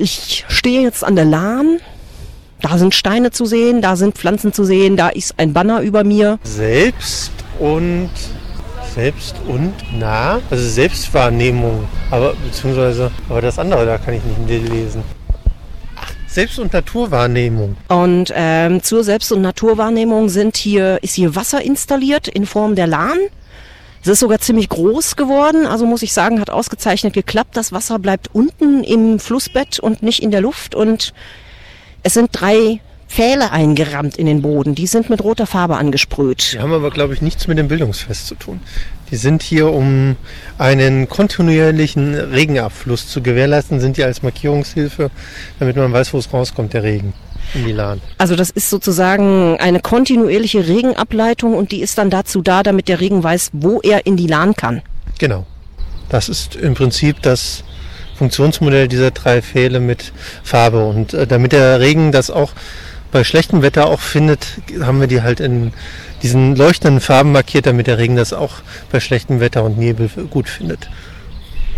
Ich stehe jetzt an der Lahn. Da sind Steine zu sehen, da sind Pflanzen zu sehen, da ist ein Banner über mir. Selbst und selbst und nah, also Selbstwahrnehmung, aber beziehungsweise, aber das andere, da kann ich nicht lesen. Ach, Selbst- und Naturwahrnehmung. Und ähm, zur Selbst- und Naturwahrnehmung sind hier, ist hier Wasser installiert in Form der Lahn. Es ist sogar ziemlich groß geworden, also muss ich sagen, hat ausgezeichnet geklappt. Das Wasser bleibt unten im Flussbett und nicht in der Luft und es sind drei Pfähle eingerammt in den Boden. Die sind mit roter Farbe angesprüht. Die haben aber, glaube ich, nichts mit dem Bildungsfest zu tun. Die sind hier, um einen kontinuierlichen Regenabfluss zu gewährleisten, sind die als Markierungshilfe, damit man weiß, wo es rauskommt, der Regen in die Lahn. Also das ist sozusagen eine kontinuierliche Regenableitung und die ist dann dazu da, damit der Regen weiß, wo er in die Lahn kann. Genau. Das ist im Prinzip das Funktionsmodell dieser drei Pfähle mit Farbe. Und äh, damit der Regen das auch bei schlechtem Wetter auch findet, haben wir die halt in diesen leuchtenden Farben markiert, damit der Regen das auch bei schlechtem Wetter und Nebel gut findet.